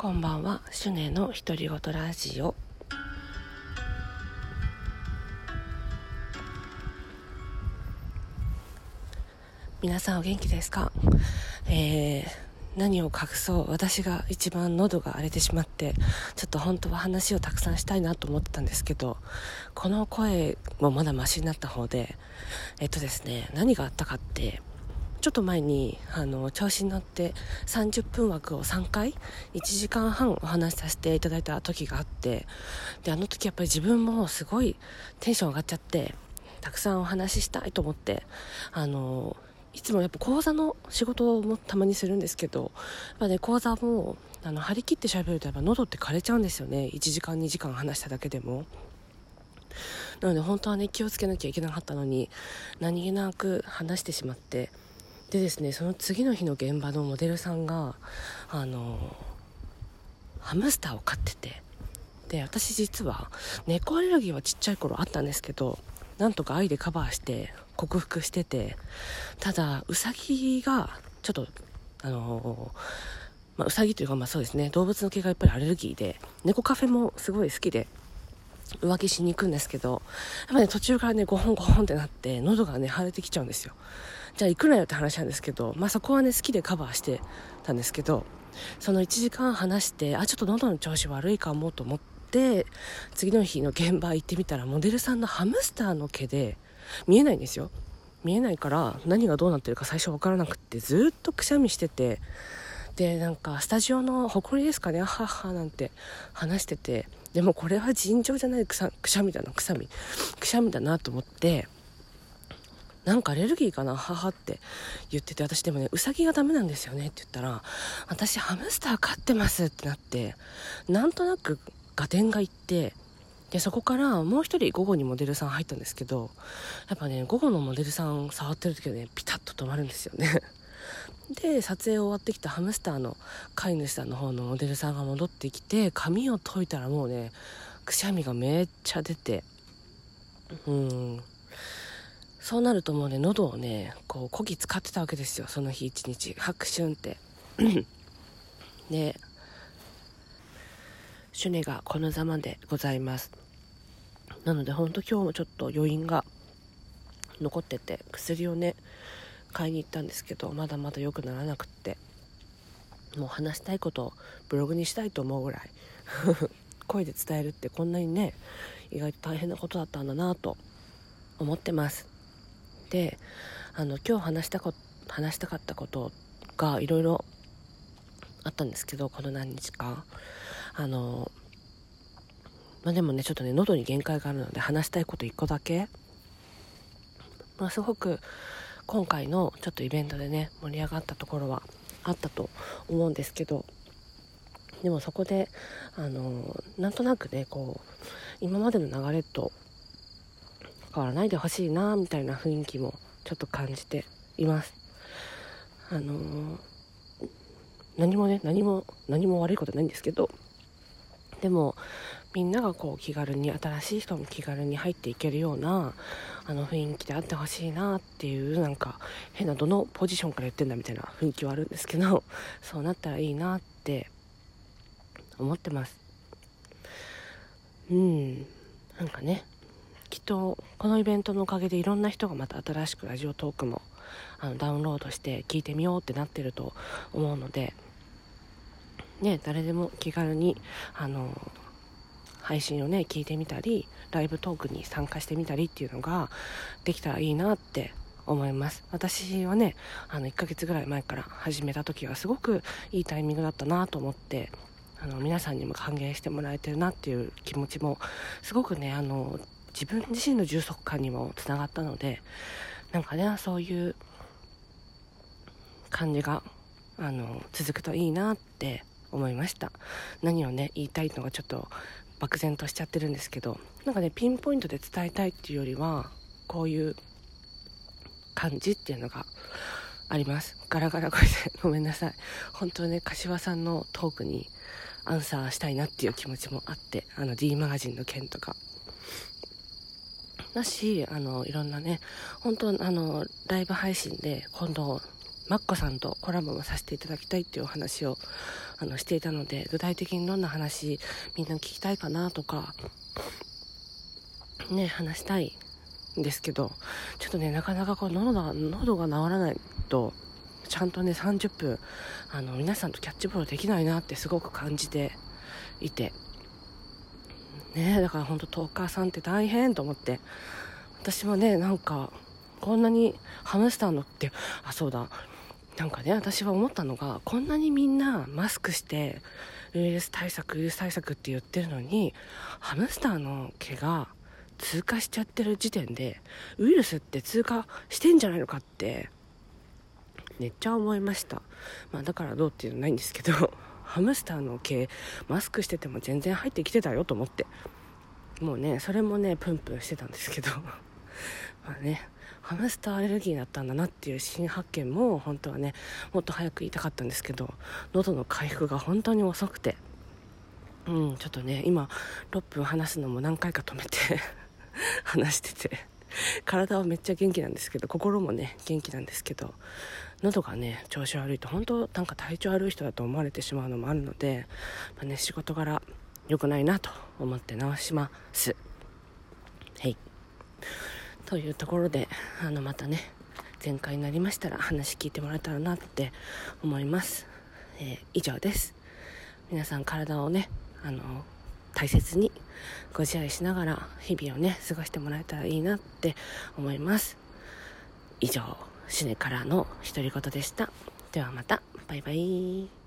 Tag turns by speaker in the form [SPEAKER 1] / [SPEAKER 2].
[SPEAKER 1] こんばんは、シュネの独り言ラジオ。皆さんお元気ですか？えー、何を隠そう？私が一番喉が荒れてしまってちょっと本当は話をたくさんしたいなと思ってたんですけどこの声もまだマシになった方でえっとですね何があったかってちょっと前にあの調子に乗って30分枠を3回1時間半お話しさせていただいた時があってであの時やっぱり自分もすごいテンション上がっちゃってたくさんお話ししたいと思ってあのいつもやっぱ講座の仕事もたまにするんですけどやっぱね講座もあの張り切って喋るとやっぱ喉って枯れちゃうんですよね1時間2時間話しただけでも。なので本当はね気をつけなきゃいけなかったのに何気なく話してしまってでですねその次の日の現場のモデルさんがあのハムスターを飼っててで私実は猫アレルギーはちっちゃい頃あったんですけどなんとか愛でカバーして克服しててただウサギがちょっとあのまあ、ウサギというかまあそうですね動物の毛がやっぱりアレルギーで猫カフェもすごい好きで浮気しに行くんですけどやっぱね途中からねゴホンゴホンってなって喉がね腫れてきちゃうんですよ。じゃあ行くなよって話なんですけど、まあ、そこはね好きでカバーしてたんですけどその1時間話してあちょっと喉の調子悪いかもと思って次の日の現場行ってみたらモデルさんのハムスターの毛で見えないんですよ。見えないから何がどうなってるか最初分からなくってずっとくしゃみしててでなんかスタジオの誇りですかねあははなんて話しててでもこれは尋常じゃないくさくしゃみだなくしゃみ。くしゃみだなと思ってなんかアレルギーかな母って言ってて私でもねうさぎがダメなんですよねって言ったら私ハムスター飼ってますってなってなんとなく合点がいってでそこからもう一人午後にモデルさん入ったんですけどやっぱね午後のモデルさん触ってる時はねピタッと止まるんですよね。で撮影終わってきたハムスターの飼い主さんの方のモデルさんが戻ってきて髪を解いたらもうねくしゃみがめっちゃ出てうん。そうなるともうね喉をねこうこぎ使ってたわけですよ。その日一日。拍手んって。でシュネがこのざまでございます。なのでほんと今日もちょっと余韻が残ってて薬をね買いに行ったんですけどまだまだ良くならなくって。もう話したいことをブログにしたいと思うぐらい。声で伝えるってこんなにね意外と大変なことだったんだなと思ってます。であの今日話したこ話したかったことがいろいろあったんですけどこの何日か。あのまあでもねちょっとね喉に限界があるので話したいこと1個だけ。まあすごく今回のちょっとイベントでね盛り上がったところはあったと思うんですけどでもそこであのなんとなくねこう今までの流れと変わらないでほしいなみたいな雰囲気もちょっと感じています。あの何もね何も何も悪いことないんですけどでもみんながこう気軽に新しい人も気軽に入っていけるようなあの雰囲気であってほしいなっていうなんか変などのポジションから言ってんだみたいな雰囲気はあるんですけど そうなったらいいなって思ってます。うん。なんかねきっとこのイベントのおかげでいろんな人がまた新しくラジオトークもあのダウンロードして聞いてみようってなってると思うのでね誰でも気軽にあの配信をね聞いてみたりライブトークに参加してみたりっていうのができたらいいなって思います。私はねあの1ヶ月ぐらい前から始めた時はすごくいいタイミングだったなと思ってあの皆さんにも歓迎してもらえてるなっていう気持ちもすごくねあの自分自身の充足感にもつながったのでなんかねそういう感じがあの続くといいなって思いました。何をね言いたいのがちょっと漠然としちゃってるんですけどなんかねピンポイントで伝えたいっていうよりはこういう感じっていうのがあります。ガラガラ声でごめんなさい。本当ね柏さんのトークにアンサーしたいなっていう気持ちもあってあの D マガジンの件とか。だしあのいろんなね本当あのライブ配信で今度マッコさんとコラボもさせていただきたいっていうお話をあのしていたので具体的にどんな話みんな聞きたいかなとかね話したいんですけどちょっとねなかなかこう喉が喉が治らないとちゃんとね30分あの皆さんとキャッチボールできないなってすごく感じていて。ねだから本当トーカーさんって大変と思って。私もねなんかこんなにハムスターのってあそうだ。なんかね私は思ったのがこんなにみんなマスクしてウイルス対策ウイルス対策って言ってるのにハムスターの毛が通過しちゃってる時点でウイルスって通過してんじゃないのかってめっちゃ思いました、まあ、だからどうっていうのないんですけどハムスターの毛マスクしてても全然入ってきてたよと思って。もうねそれもねプンプンしてたんですけど。まあね。ハムスターアレルギーだったんだなっていう新発見も本当はねもっと早く言いたかったんですけど喉の回復が本当に遅くて。うんちょっとね今6分話すのも何回か止めて 話してて。体はめっちゃ元気なんですけど心もね元気なんですけど喉がね調子悪いと本当なんか体調悪い人だと思われてしまうのもあるので、まあ、ね、仕事柄良くないなと思って直します。はい。というところであのまたね前回になりましたら話聞いてもらえたらなって思います、えー、以上です。皆さん体をねあの大切にご自愛しながら日々をね過ごしてもらえたらいいなって思います。以上シネからの独り言でした。ではまた。バイバイ。